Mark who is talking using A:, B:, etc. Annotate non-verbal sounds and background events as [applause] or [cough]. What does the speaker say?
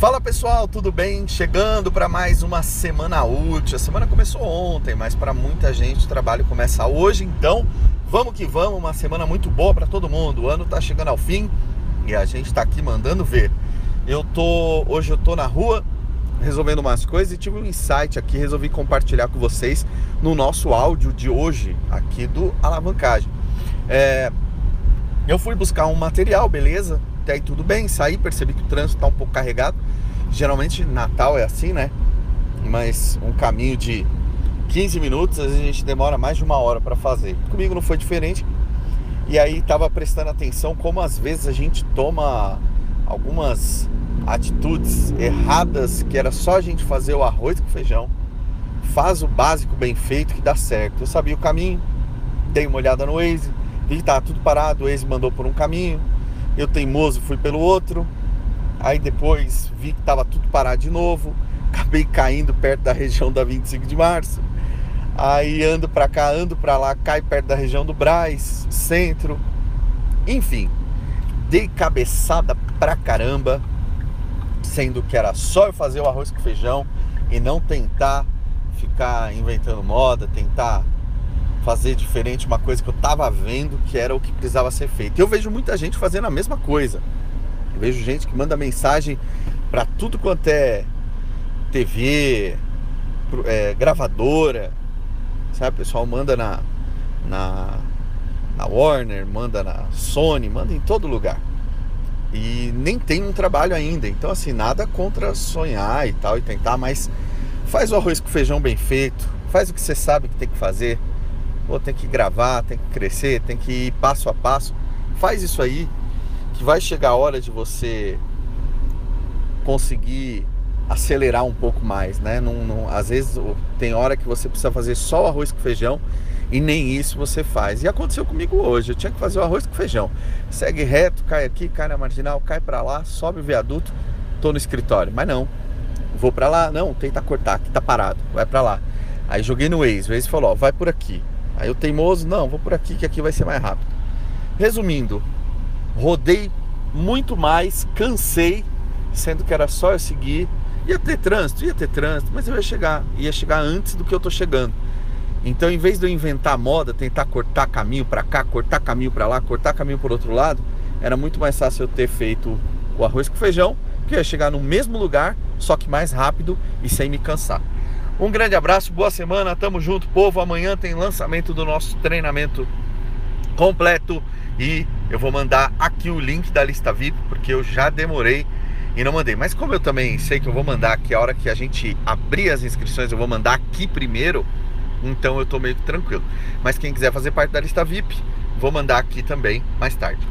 A: Fala pessoal, tudo bem? Chegando para mais uma semana útil. A semana começou ontem, mas para muita gente o trabalho começa hoje, então vamos que vamos. Uma semana muito boa para todo mundo. O ano tá chegando ao fim e a gente tá aqui mandando ver. Eu tô hoje eu tô na rua resolvendo umas coisas e tive um insight aqui, resolvi compartilhar com vocês no nosso áudio de hoje aqui do alavancagem. É, eu fui buscar um material, beleza? Até aí tudo bem, saí, percebi que o trânsito está um pouco carregado. Geralmente Natal é assim, né? Mas um caminho de 15 minutos, às vezes a gente demora mais de uma hora para fazer. Comigo não foi diferente. E aí estava prestando atenção como às vezes a gente toma algumas atitudes erradas que era só a gente fazer o arroz com feijão. Faz o básico bem feito que dá certo. Eu sabia o caminho, dei uma olhada no Waze, vi que tava tudo parado, o Waze mandou por um caminho, eu teimoso fui pelo outro. Aí depois vi que tava tudo parado de novo, [laughs] acabei caindo perto da região da 25 de março. Aí ando para cá, ando para lá, cai perto da região do Braz, centro. Enfim, dei cabeçada pra caramba, sendo que era só eu fazer o arroz com feijão e não tentar ficar inventando moda, tentar fazer diferente uma coisa que eu tava vendo que era o que precisava ser feito. Eu vejo muita gente fazendo a mesma coisa. Eu vejo gente que manda mensagem para tudo quanto é TV, é, gravadora, sabe? O pessoal manda na, na, na Warner, manda na Sony, manda em todo lugar. E nem tem um trabalho ainda. Então, assim, nada contra sonhar e tal e tentar, mas faz o arroz com feijão bem feito, faz o que você sabe que tem que fazer Pô, tem que gravar, tem que crescer, tem que ir passo a passo. Faz isso aí, que vai chegar a hora de você conseguir acelerar um pouco mais, né? Não, não, às vezes tem hora que você precisa fazer só o arroz com feijão e nem isso você faz. E aconteceu comigo hoje. Eu tinha que fazer o arroz com feijão. Segue reto, cai aqui, cai na marginal, cai para lá, sobe o viaduto, tô no escritório. Mas não, vou para lá, não, tenta cortar, aqui tá parado, vai para lá. Aí joguei no Waze, o Waze falou, ó, vai por aqui. Aí o teimoso, não, vou por aqui que aqui vai ser mais rápido. Resumindo, rodei muito mais, cansei, sendo que era só eu seguir. Ia ter trânsito, ia ter trânsito, mas eu ia chegar, ia chegar antes do que eu tô chegando. Então, em vez de eu inventar moda, tentar cortar caminho para cá, cortar caminho para lá, cortar caminho por outro lado, era muito mais fácil eu ter feito o arroz com feijão, que eu ia chegar no mesmo lugar, só que mais rápido e sem me cansar. Um grande abraço, boa semana, tamo junto, povo. Amanhã tem lançamento do nosso treinamento completo e eu vou mandar aqui o link da lista VIP, porque eu já demorei e não mandei. Mas como eu também sei que eu vou mandar aqui a hora que a gente abrir as inscrições, eu vou mandar aqui primeiro, então eu tô meio tranquilo. Mas quem quiser fazer parte da lista VIP, vou mandar aqui também mais tarde.